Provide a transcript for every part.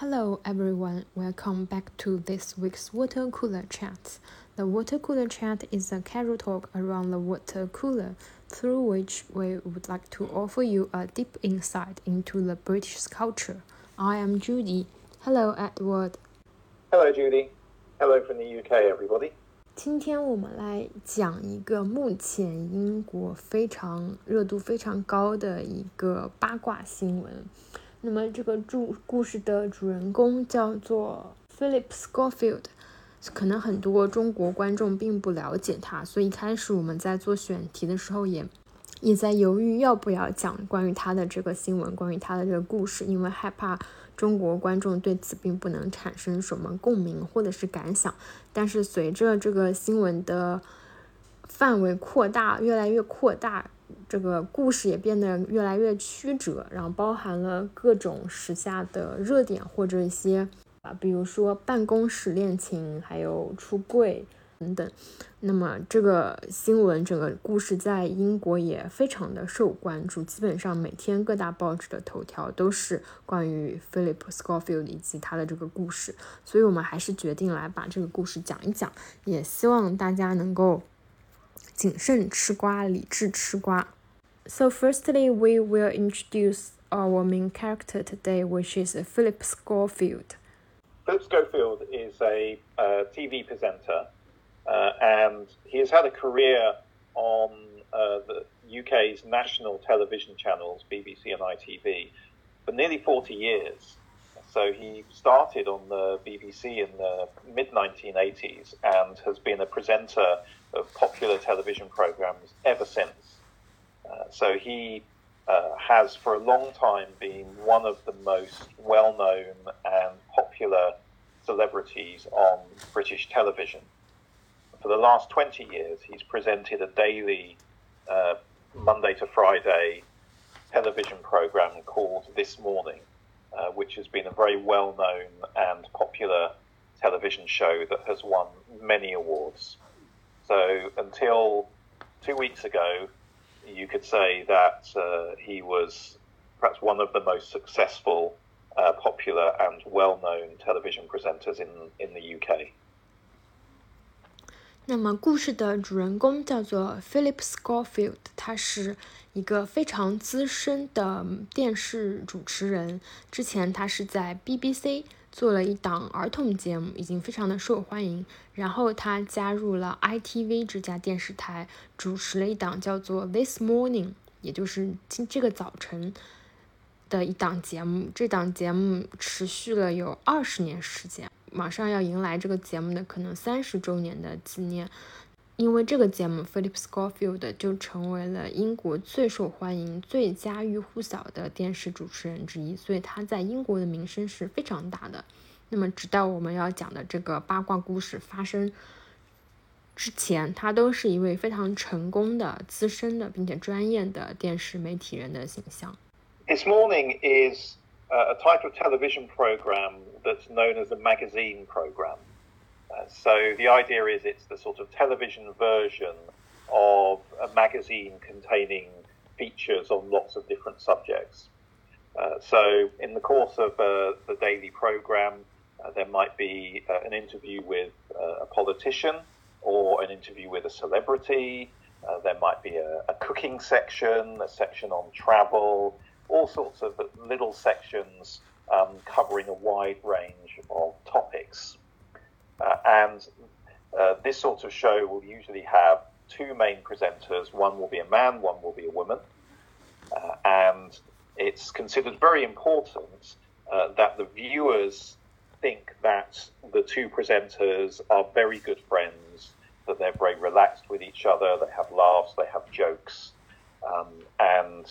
Hello everyone, welcome back to this week's Water Cooler Chat. The Water Cooler Chat is a casual talk around the water cooler, through which we would like to offer you a deep insight into the British culture. I am Judy. Hello Edward. Hello Judy. Hello from the UK, everybody. 今天我们来讲一个目前英国非常热度非常高的一个八卦新闻。 那么这个主故事的主人公叫做 Philip Schofield，可能很多中国观众并不了解他，所以一开始我们在做选题的时候也也在犹豫要不要讲关于他的这个新闻，关于他的这个故事，因为害怕中国观众对此并不能产生什么共鸣或者是感想。但是随着这个新闻的范围扩大，越来越扩大。这个故事也变得越来越曲折，然后包含了各种时下的热点或者一些啊，比如说办公室恋情，还有出柜等等。那么这个新闻整个故事在英国也非常的受关注，基本上每天各大报纸的头条都是关于 Philip Schofield 以及他的这个故事，所以我们还是决定来把这个故事讲一讲，也希望大家能够。谨慎吃瓜，理智吃瓜。So firstly, we will introduce our main character today, which is Philip Schofield. Philip Schofield is a uh, TV presenter, uh, and he has had a career on uh, the UK's national television channels, BBC and ITV, for nearly 40 years. So he started on the BBC in the mid 1980s and has been a presenter of popular television programs ever since. So he uh, has for a long time been one of the most well known and popular celebrities on British television. For the last 20 years, he's presented a daily, uh, Monday to Friday television program called This Morning uh, which has been a very well known and popular television show that has won many awards. So until two weeks ago, you could say that uh, he was perhaps one of the most successful, uh, popular, and well known television presenters in, in the UK. 那么故事的主人公叫做 Philip Schofield，他是一个非常资深的电视主持人。之前他是在 BBC 做了一档儿童节目，已经非常的受欢迎。然后他加入了 ITV 这家电视台，主持了一档叫做 This Morning，也就是今这个早晨的一档节目。这档节目持续了有二十年时间。马上要迎来这个节目的可能三十周年的纪念，因为这个节目，Philip Schofield 就成为了英国最受欢迎、最家喻户晓的电视主持人之一，所以他在英国的名声是非常大的。那么，直到我们要讲的这个八卦故事发生之前，他都是一位非常成功的、资深的并且专业的电视媒体人的形象。This morning is a type of television program that's known as a magazine program. So the idea is it's the sort of television version of a magazine containing features on lots of different subjects. Uh, so in the course of uh, the daily program, uh, there might be uh, an interview with uh, a politician or an interview with a celebrity. there might be a, a cooking section, a section on travel, all sorts of little sections um, covering a wide range of topics. Uh, and uh, this sort of show will usually have two main presenters. One will be a man, one will be a woman. Uh, and it's considered very important uh, that the viewers think that the two presenters are very good friends, that they're very relaxed with each other, they have laughs, they have jokes. Um, and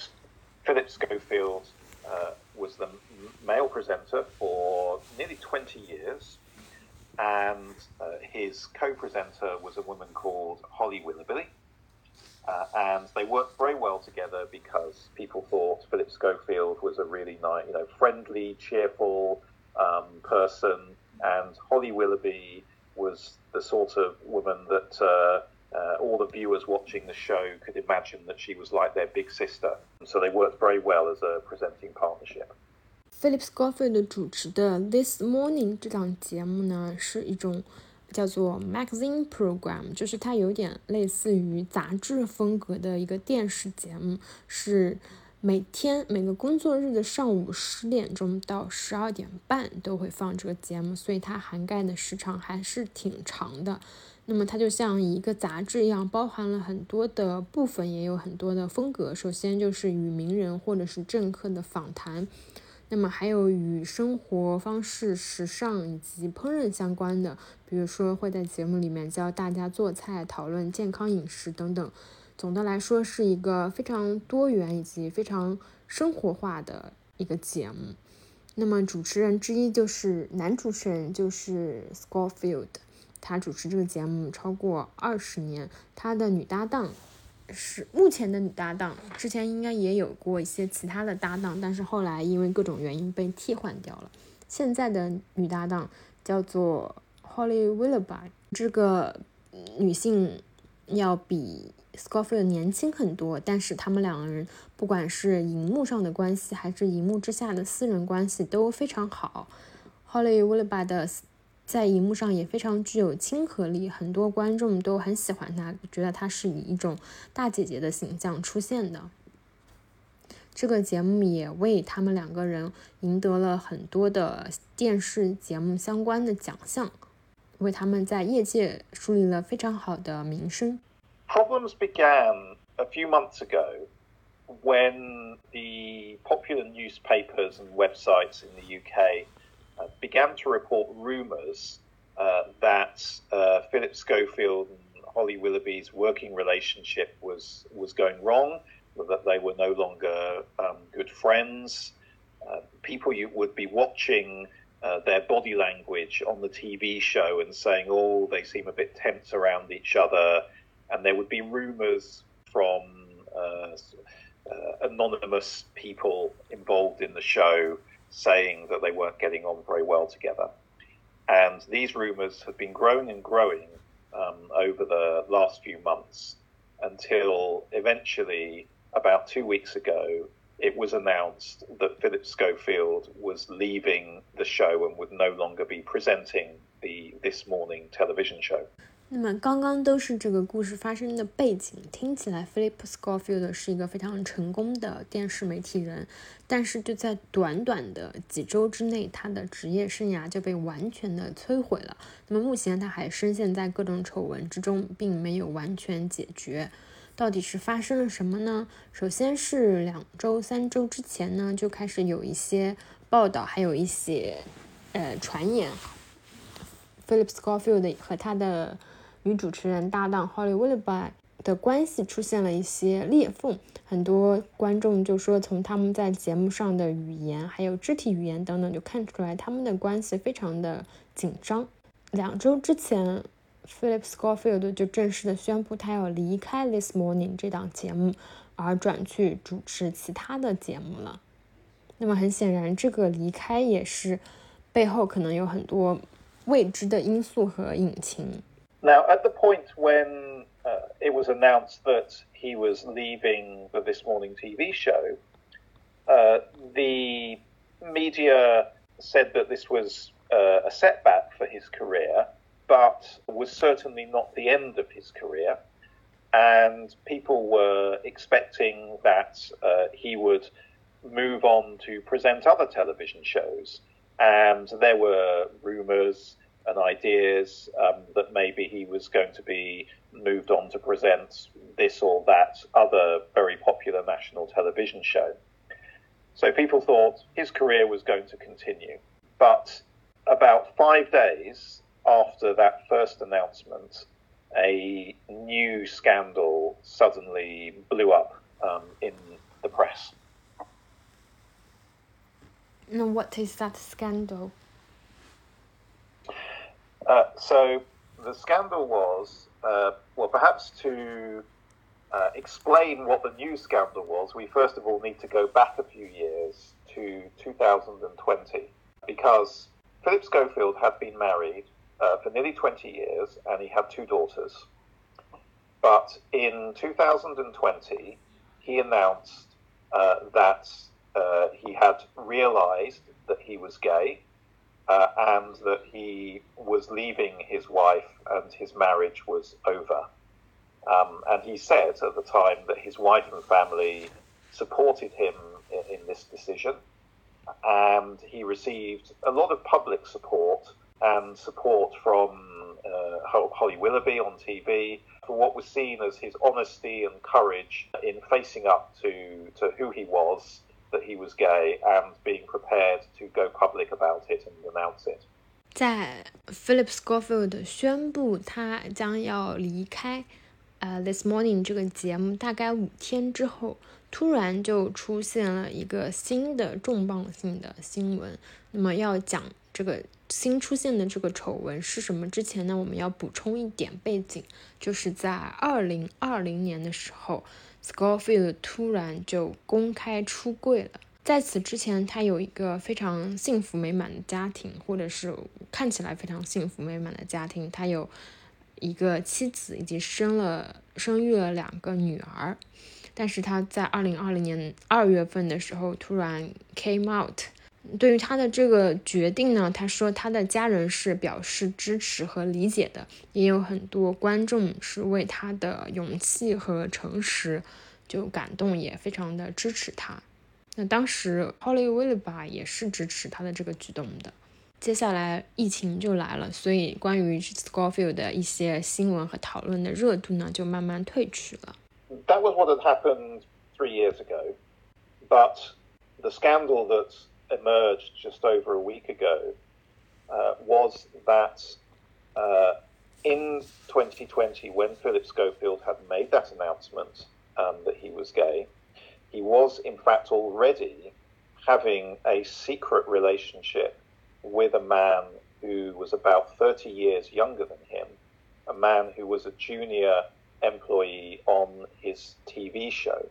Philip Schofield uh, was the male presenter for nearly 20 years, and uh, his co presenter was a woman called Holly Willoughby. Uh, and they worked very well together because people thought Philip Schofield was a really nice, you know, friendly, cheerful um, person, and Holly Willoughby was the sort of woman that uh, uh, all the viewers watching the show could imagine that she was like their big sister. So they worked very well as a presenting partnership. Philip Schofield 主持的《This Morning》这档节目呢，是一种叫做 magazine program，就是它有点类似于杂志风格的一个电视节目，是每天每个工作日的上午十点钟到十二点半都会放这个节目，所以它涵盖的时长还是挺长的。那么它就像一个杂志一样，包含了很多的部分，也有很多的风格。首先就是与名人或者是政客的访谈，那么还有与生活方式、时尚以及烹饪相关的，比如说会在节目里面教大家做菜、讨论健康饮食等等。总的来说是一个非常多元以及非常生活化的一个节目。那么主持人之一就是男主持人，就是 Scorefield，。他主持这个节目超过二十年，他的女搭档是目前的女搭档，之前应该也有过一些其他的搭档，但是后来因为各种原因被替换掉了。现在的女搭档叫做 Holly Willoughby，这个女性要比 Scofield 年轻很多，但是他们两个人不管是荧幕上的关系，还是荧幕之下的私人关系都非常好。Holly Willoughby 的。在荧幕上也非常具有亲和力，很多观众都很喜欢她，觉得她是以一种大姐姐的形象出现的。这个节目也为他们两个人赢得了很多的电视节目相关的奖项，为他们在业界树立了非常好的名声。Problems began a few months ago when the popular newspapers and websites in the UK. Uh, began to report rumours uh, that uh, Philip Schofield and Holly Willoughby's working relationship was was going wrong, that they were no longer um, good friends. Uh, people you would be watching uh, their body language on the TV show and saying, "Oh, they seem a bit tense around each other," and there would be rumours from anonymous people involved in the show saying that they weren't getting on very well together. And these rumours have been growing and growing um, over the last few months until eventually, about two weeks ago, it was announced that Philip Schofield was leaving the show and would no longer be presenting the This Morning television show. 那么刚刚都是这个故事发生的背景，听起来 Philip Schofield 是一个非常成功的电视媒体人，但是就在短短的几周之内，他的职业生涯就被完全的摧毁了。那么目前他还深陷在各种丑闻之中，并没有完全解决。到底是发生了什么呢？首先是两周、三周之前呢，就开始有一些报道，还有一些呃传言，Philip Schofield 和他的。女主持人搭档 Holly Willoughby 的关系出现了一些裂缝，很多观众就说，从他们在节目上的语言，还有肢体语言等等，就看出来他们的关系非常的紧张。两周之前，Philip Schofield 就正式的宣布他要离开《This Morning》这档节目，而转去主持其他的节目了。那么很显然，这个离开也是背后可能有很多未知的因素和隐情。Now, at the point when uh, it was announced that he was leaving the This Morning TV show, uh, the media said that this was uh, a setback for his career, but was certainly not the end of his career. And people were expecting that uh, he would move on to present other television shows. And there were rumours and ideas um, that maybe he was going to be moved on to present this or that other very popular national television show. So people thought his career was going to continue. But about five days after that first announcement, a new scandal suddenly blew up um, in the press. Now, what is that scandal? Uh, so the scandal was, uh, well, perhaps to uh, explain what the new scandal was, we first of all need to go back a few years to 2020 because Philip Schofield had been married uh, for nearly 20 years and he had two daughters. But in 2020, he announced uh, that he had realized that he was gay uh, and that he was leaving his wife and his marriage was over. Um, and he said at the time that his wife and family supported him in, in this decision, and he received a lot of public support and support from uh, Holly Willoughby on TV for what was seen as his honesty and courage in facing up to, to who he was, that he was gay, and being prepared to go public about it and announce it. 在 Philip Schofield 宣布他将要离开呃《This Morning》这个节目大概五天之后，突然就出现了一个新的重磅性的新闻。那么要讲这个新出现的这个丑闻是什么？之前呢，我们要补充一点背景，就是在二零二零年的时候，Scofield 突然就公开出柜了。在此之前，他有一个非常幸福美满的家庭，或者是看起来非常幸福美满的家庭。他有一个妻子，以及生了生育了两个女儿。但是他在二零二零年二月份的时候突然 came out。对于他的这个决定呢，他说他的家人是表示支持和理解的，也有很多观众是为他的勇气和诚实就感动，也非常的支持他。那当时 Holly Willoughby 也是支持他的这个举动的。接下来疫情就来了，所以关于 Scofield 的一些新闻和讨论的热度呢，就慢慢退去了。That was what had happened three years ago, but the scandal that emerged just over a week ago uh, was that uh, in 2020, when Philip Schofield had made that announcement um, that he was gay, he was in fact already having a secret relationship with a man who was about 30 years younger than him, a man who was a junior employee on his TV show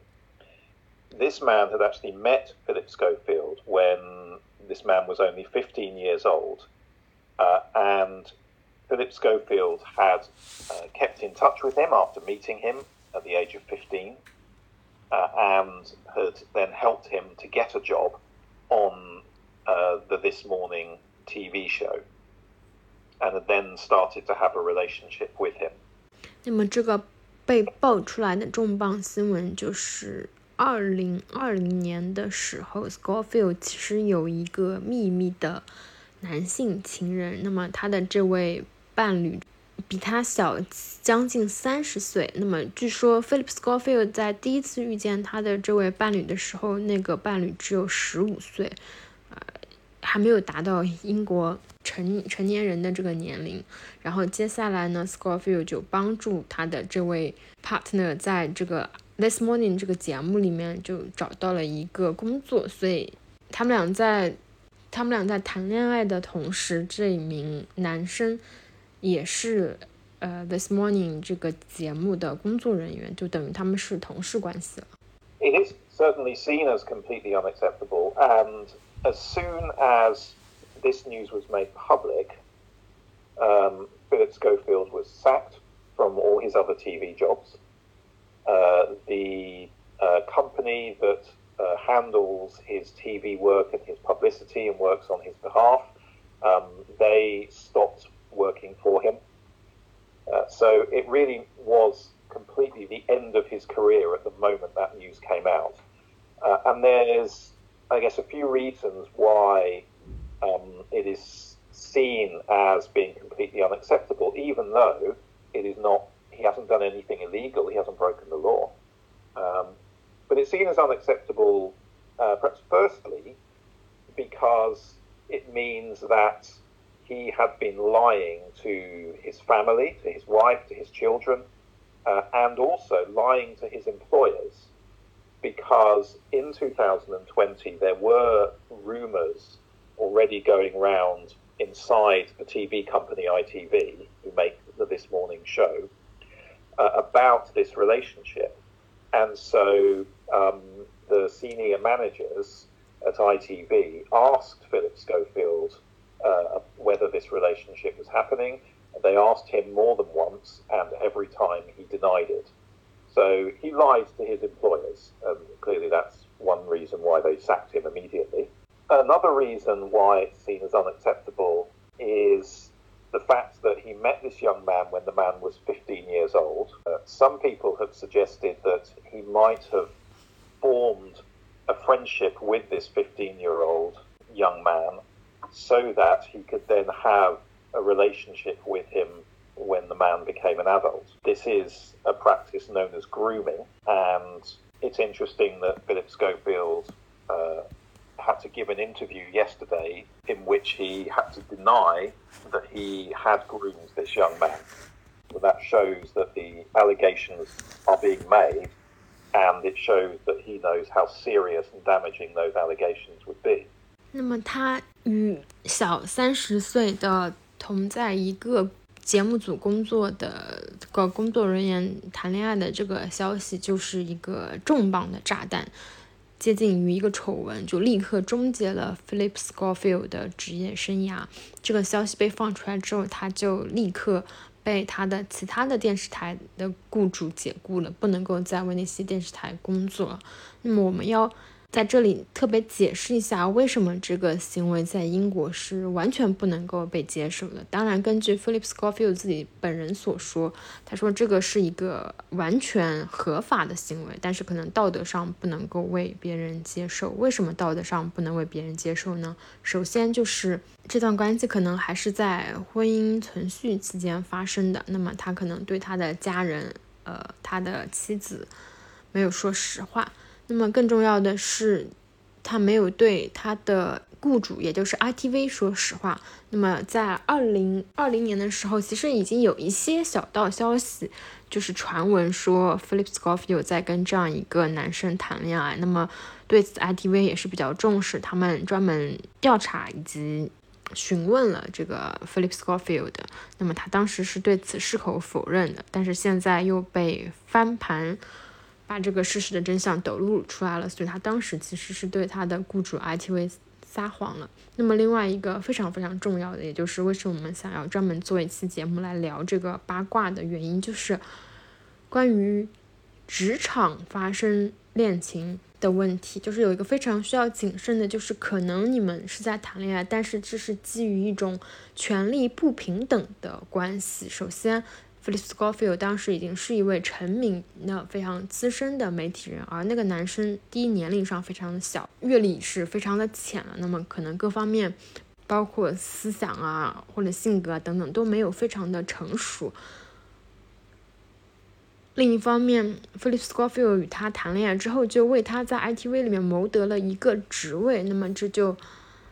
this man had actually met Philip Schofield when this man was only 15 years old. Uh, and Philip Schofield had uh, kept in touch with him after meeting him at the age of 15 uh, and had then helped him to get a job on uh, the This Morning TV show and had then started to have a relationship with him. 那么这个被爆出来的重磅新闻就是 二零二零年的时候，Scofield 其实有一个秘密的男性情人。那么他的这位伴侣比他小将近三十岁。那么据说 Philip Scofield 在第一次遇见他的这位伴侣的时候，那个伴侣只有十五岁，呃，还没有达到英国成成年人的这个年龄。然后接下来呢，Scofield 就帮助他的这位 partner 在这个。This Morning 这个节目里面就找到了一个工作，所以他们俩在他们俩在谈恋爱的同时，这一名男生也是呃 This Morning 这个节目的工作人员，就等于他们是同事关系了。It is certainly seen as completely unacceptable, and as soon as this news was made public, um, Philip Schofield was sacked from all his other TV jobs. Uh, the uh, company that uh, handles his TV work and his publicity and works on his behalf, um, they stopped working for him. So it really was completely the end of his career at the moment that news came out. And there's, I guess, a few reasons why um, it is seen as being completely unacceptable, even though it is not he hasn't done anything illegal. He hasn't broken the law. Um, but it's seen as unacceptable, uh, perhaps firstly, because it means that he had been lying to his family, to his wife, to his children, uh, and also lying to his employers. Because in 2020, there were rumours already going round inside the TV company ITV, who make the This Morning show, uh, about this relationship. And so um, the senior managers at ITV asked Philip Schofield uh, whether this relationship was happening. They asked him more than once, and every time he denied it. So he lied to his employers, and clearly that's one reason why they sacked him immediately. Another reason why it's seen as unacceptable is the fact that he met this young man when the man was 15 years old. Uh, some people have suggested that he might have formed a friendship with this 15 year old young man so that he could then have a relationship with him when the man became an adult. This is a practice known as grooming, and it's interesting that Philip Schofield uh, had to give an interview yesterday in which he had to deny that he had groomed this young man. So that shows that the allegations are being made, and it shows that he knows how serious and damaging those allegations would be. 那么他与小三十岁的同在一个节目组工作的个工作人员谈恋爱的这个消息，就是一个重磅的炸弹， 接近于一个丑闻，就立刻终结了 Philip Schofield 的职业生涯。这个消息被放出来之后，他就立刻被他的其他的电视台的雇主解雇了，不能够在为那些电视台工作。那么我们要。在这里特别解释一下，为什么这个行为在英国是完全不能够被接受的。当然，根据 Philip Schofield 自己本人所说，他说这个是一个完全合法的行为，但是可能道德上不能够为别人接受。为什么道德上不能为别人接受呢？首先就是这段关系可能还是在婚姻存续期间发生的，那么他可能对他的家人，呃，他的妻子没有说实话。那么更重要的是，他没有对他的雇主，也就是 ITV 说实话。那么在二零二零年的时候，其实已经有一些小道消息，就是传闻说 Philip Schofield 在跟这样一个男生谈恋爱。那么对此，ITV 也是比较重视，他们专门调查以及询问了这个 Philip Schofield。那么他当时是对此矢口否认的，但是现在又被翻盘。把这个事实的真相抖露出来了，所以他当时其实是对他的雇主 ITV 撒谎了。那么另外一个非常非常重要的，也就是为什么我们想要专门做一期节目来聊这个八卦的原因，就是关于职场发生恋情的问题，就是有一个非常需要谨慎的，就是可能你们是在谈恋爱，但是这是基于一种权力不平等的关系。首先。Philip Schofield 当时已经是一位成名的、非常资深的媒体人，而那个男生第一年龄上非常的小，阅历是非常的浅了，那么可能各方面，包括思想啊或者性格等等都没有非常的成熟。另一方面，Philip Schofield 与他谈恋爱之后，就为他在 ITV 里面谋得了一个职位，那么这就。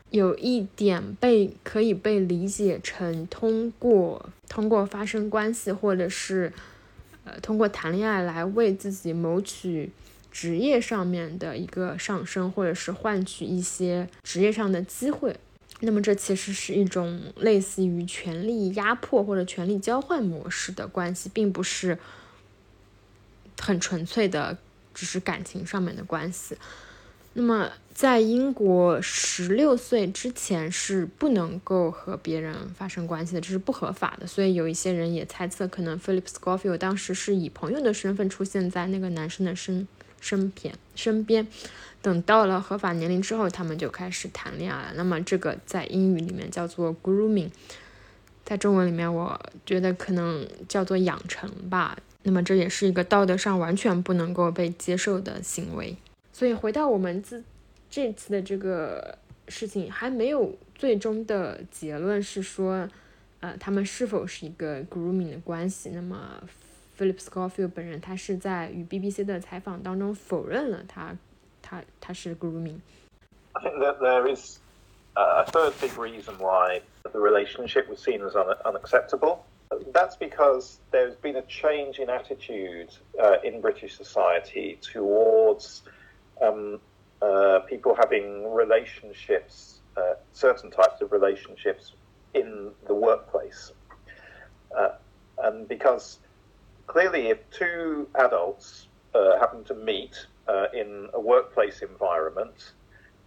有一点被可以被理解成通过通过发生关系，或者是呃通过谈恋爱来为自己谋取职业上面的一个上升，或者是换取一些职业上的机会。那么这其实是一种类似于权力压迫或者权力交换模式的关系，并不是很纯粹的，只是感情上面的关系。那么，在英国，十六岁之前是不能够和别人发生关系的，这是不合法的。所以有一些人也猜测，可能 Philip Scofield 当时是以朋友的身份出现在那个男生的身身边身边。等到了合法年龄之后，他们就开始谈恋爱了。那么这个在英语里面叫做 grooming，在中文里面我觉得可能叫做养成吧。那么这也是一个道德上完全不能够被接受的行为。所以回到我们自这次的这个事情，还没有最终的结论是说，呃，他们是否是一个 grooming 的关系。那么，Philip Schofield 本人他是在与 BBC 的采访当中否认了他他他是 grooming。I think that there is a third big reason why the relationship was seen as un unacceptable. That's because there's been a change in attitude uh, in British society towards um, uh, people having relationships, uh, certain types of relationships in the workplace. Uh, and because clearly, if two adults uh, happen to meet uh, in a workplace environment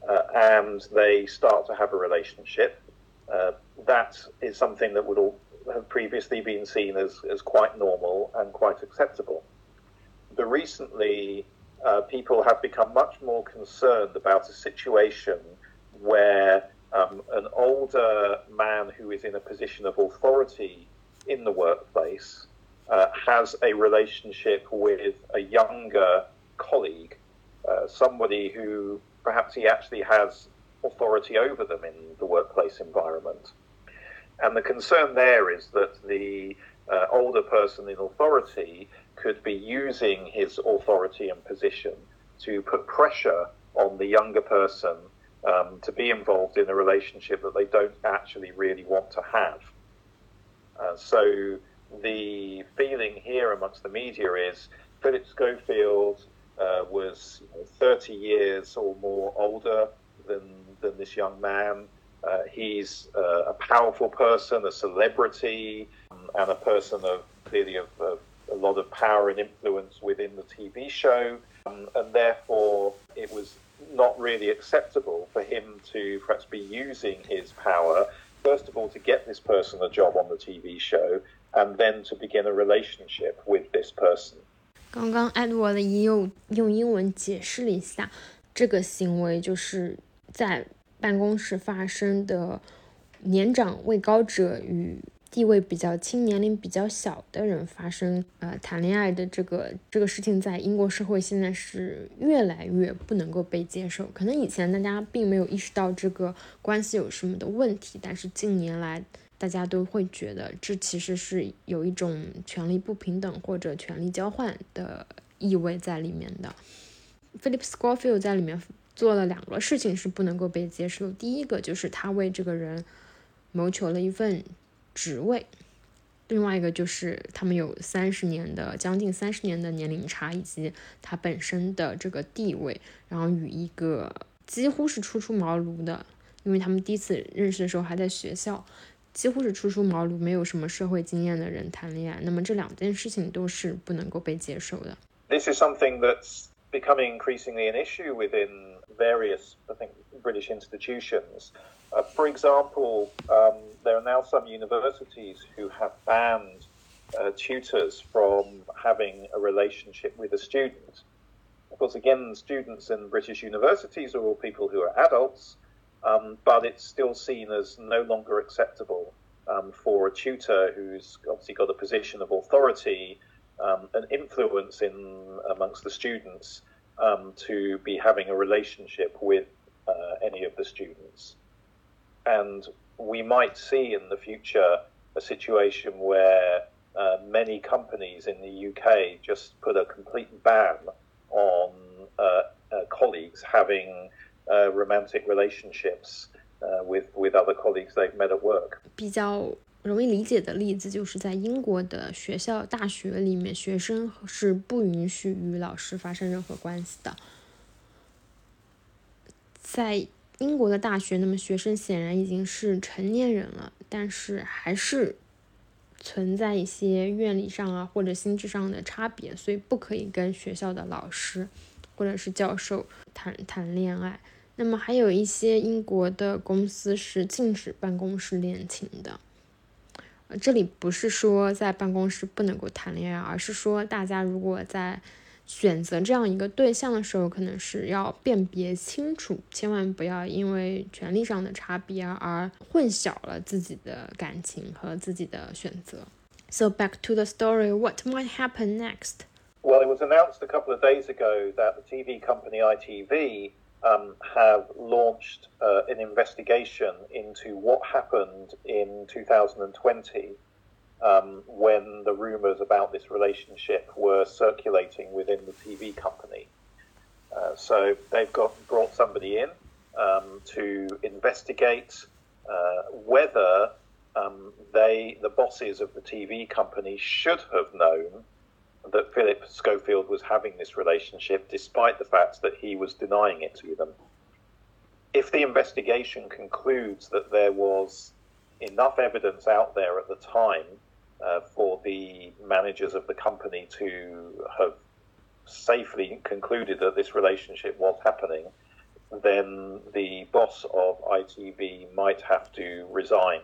uh, and they start to have a relationship, that is something that would all have previously been seen as, as quite normal and quite acceptable. The recently uh, people have become much more concerned about a situation where um, an older man who is in a position of authority in the workplace uh, has a relationship with a younger colleague, uh, somebody who perhaps he actually has authority over them in the workplace environment. And the concern there is that the uh, older person in authority could be using his authority and position to put pressure on the younger person um, to be involved in a relationship that they don't actually really want to have. Uh, so the feeling here amongst the media is Philip Schofield uh, was you know, 30 years or more older than, than this young man. Uh, he's uh, a powerful person, a celebrity, um, and a person of clearly of, of, a lot of power and influence within the TV show. Um, and therefore, it was not really acceptable for him to perhaps be using his power, first of all, to get this person a job on the TV show, and then to begin a relationship with this person. 刚刚 Edward 也有用英文解释了一下，这个行为就是在办公室发生的年长位高者与 地位比较轻、年龄比较小的人发生呃谈恋爱的这个这个事情，在英国社会现在是越来越不能够被接受。可能以前大家并没有意识到这个关系有什么的问题，但是近年来大家都会觉得这其实是有一种权力不平等或者权力交换的意味在里面的。Philip Schofield 在里面做了两个事情是不能够被接受，第一个就是他为这个人谋求了一份。职位，另外一个就是他们有三十年的将近三十年的年龄差，以及他本身的这个地位，然后与一个几乎是初出茅庐的，因为他们第一次认识的时候还在学校，几乎是初出茅庐、没有什么社会经验的人谈恋爱，那么这两件事情都是不能够被接受的。This is something that's becoming increasingly an issue within various, I think, British institutions. Uh, for example, um, there are now some universities who have banned uh, tutors from having a relationship with a student. Of course, again, students in British universities are all people who are adults, um, but it's still seen as no longer acceptable um, for a tutor who's obviously got a position of authority um, and influence in amongst the students um, to be having a relationship with uh, any of the students And we might see in the future a situation where uh, many companies in the UK just put a complete ban on uh, uh, colleagues having uh, romantic relationships uh, with with other colleagues they've met at work. 比较容易理解的例子就是在英国的学校、大学里面，学生是不允许与老师发生任何关系的。在 英国的大学，那么学生显然已经是成年人了，但是还是存在一些院理上啊或者心智上的差别，所以不可以跟学校的老师或者是教授谈谈恋爱。那么还有一些英国的公司是禁止办公室恋情的。这里不是说在办公室不能够谈恋爱，而是说大家如果在选择这样一个对象的时候，可能是要辨别清楚，千万不要因为权力上的差别而混淆了自己的感情和自己的选择。So back to the story, what might happen next? Well, it was announced a couple of days ago that the TV company ITV um, have launched uh, an investigation into what happened in 2020 um, when the rumours about this relationship were circulating within the TV company. Uh, so they've got brought somebody in um, to investigate uh, whether um, they, the bosses of the TV company, should have known that Philip Schofield was having this relationship, despite the fact that he was denying it to them. If the investigation concludes that there was enough evidence out there at the time uh, for the managers of the company to have safely concluded that this relationship was happening, then the boss of ITV might have to resign.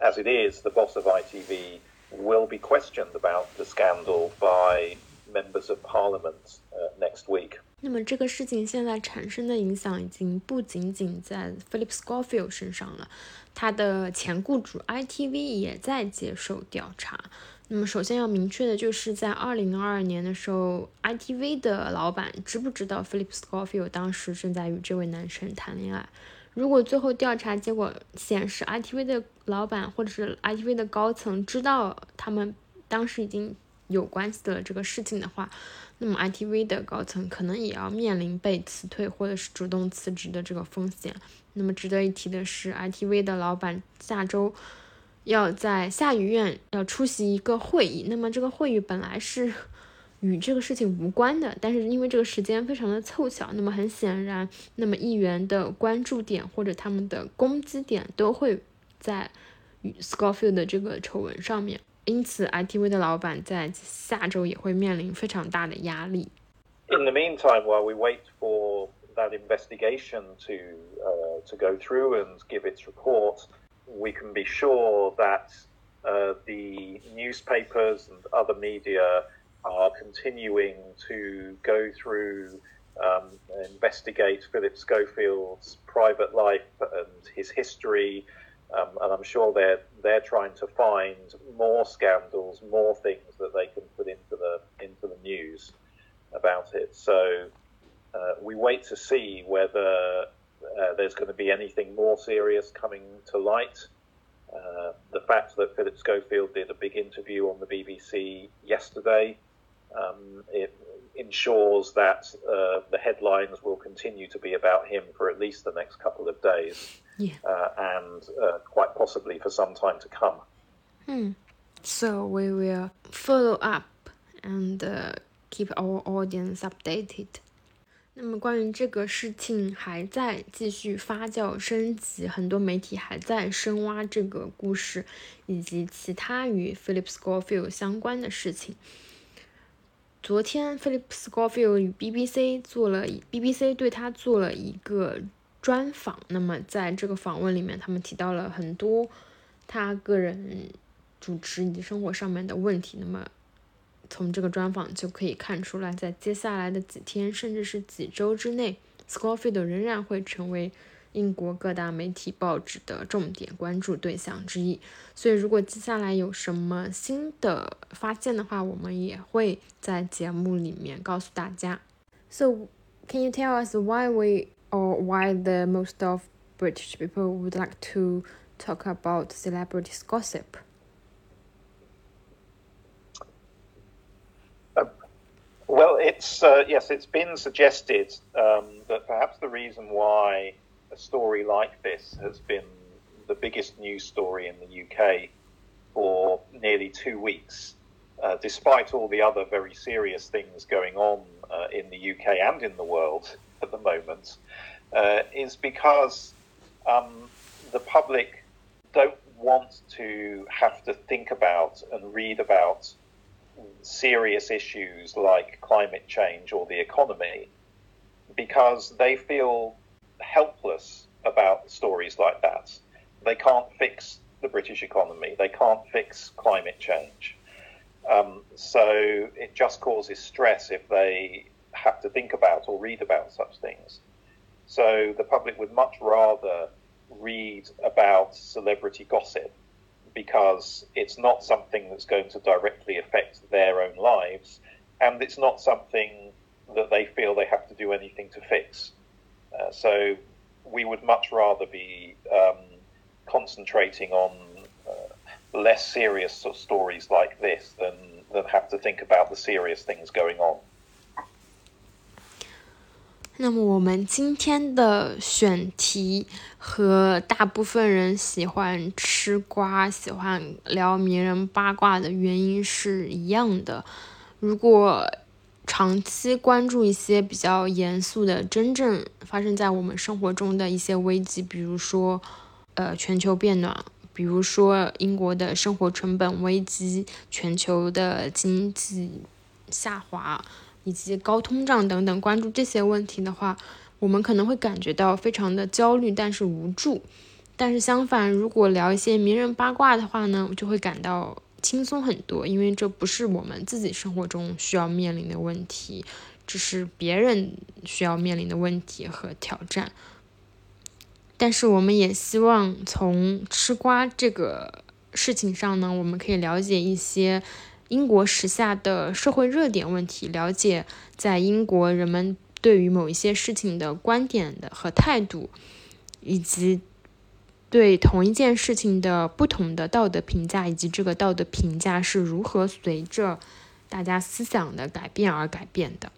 As it is, the boss of ITV will be questioned about the scandal by members of parliament uh, next week. 那么这个事情现在产生的影响已经不仅仅在 Philip Schofield 身上了，他的前雇主 ITV 也在接受调查。那么首先要明确的就是在2022年的时候，ITV 的老板知不知道 Philip Schofield 当时正在与这位男生谈恋爱？如果最后调查结果显示 ITV 的老板或者是 ITV 的高层知道他们当时已经有关系的这个事情的话，那么 ITV 的高层可能也要面临被辞退或者是主动辞职的这个风险。那么值得一提的是，ITV 的老板下周要在下议院要出席一个会议。那么这个会议本来是 与这个事情无关的，但是因为这个时间非常的凑巧，那么很显然，那么议员的关注点或者他们的攻击点都会在与 Scofield 的这个丑闻上面。因此，ITV 的老板在下周也会面临非常大的压力。In the meantime, while we wait for that investigation to uh, to go through and give its report, we can be sure that uh, the newspapers and other media are continuing to go through um, investigate Philip Schofield's private life and his history um, and I'm sure they're they're trying to find more scandals, more things that they can put into the into the news about it. So uh, we wait to see whether uh, there's going to be anything more serious coming to light. Uh, the fact that Philip Schofield did a big interview on the BBC yesterday, um, it ensures that uh, the headlines will continue to be about him for at least the next couple of days yeah. uh, and uh, quite possibly for some time to come. Hmm. So we will follow up and uh, keep our audience updated. 那么关于这个事情还在继续发酵升级，很多媒体还在深挖这个故事以及其他与 Philip Schofield 相关的事情。 昨天，Philip Schofield 与 BBC 做了 BBC 对他做了一个专访，那么在这个访问里面，他们提到了很多他个人主持以及生活上面的问题。那么从这个专访就可以看出来，在接下来的几天甚至是几周之内，Scofield 仍然会成为英国各大媒体报纸的重点关注对象之一。所以，如果接下来有什么新的发现的话，我们也会在节目里面告诉大家。So, can you tell us why we or why the most of British people would like to talk about celebrities gossip? Uh, well, it's uh, yes, it's been suggested um, that perhaps the reason why a story like this has been the biggest news story in the UK for nearly two weeks, uh, despite all the other very serious things going on uh, in the UK and in the world at the moment uh, is because um, the public don't want to have to think about and read about serious issues like climate change or the economy because they feel helpless about stories like that. They can't fix the British economy, they can't fix climate change. Um, so it just causes stress if they have to think about or read about such things. So the public would much rather read about celebrity gossip because it's not something that's going to directly affect their own lives and it's not something that they feel they have to do anything to fix. Uh, so we would much rather be um, concentrating on uh, less serious stories like this than, than have to think about the serious things going on. 那么我们今天的选题和大部分人喜欢吃瓜、喜欢聊名人八卦的原因是一样的。如果 长期关注一些比较严肃的、真正发生在我们生活中的一些危机，比如说呃全球变暖，比如说英国的生活成本危机、全球的经济下滑。以及高通胀等等，关注这些问题的话，我们可能会感觉到非常的焦虑，但是无助。但是相反，如果聊一些名人八卦的话呢，我就会感到轻松很多，因为这不是我们自己生活中需要面临的问题，这是别人需要面临的问题和挑战。但是我们也希望从吃瓜这个事情上呢，我们可以了解一些英国时下的社会热点问题，了解在英国人们对于某一些事情的观点的和态度，以及对同一件事情的不同的道德评价，以及这个道德评价是如何随着大家思想的改变而改变的。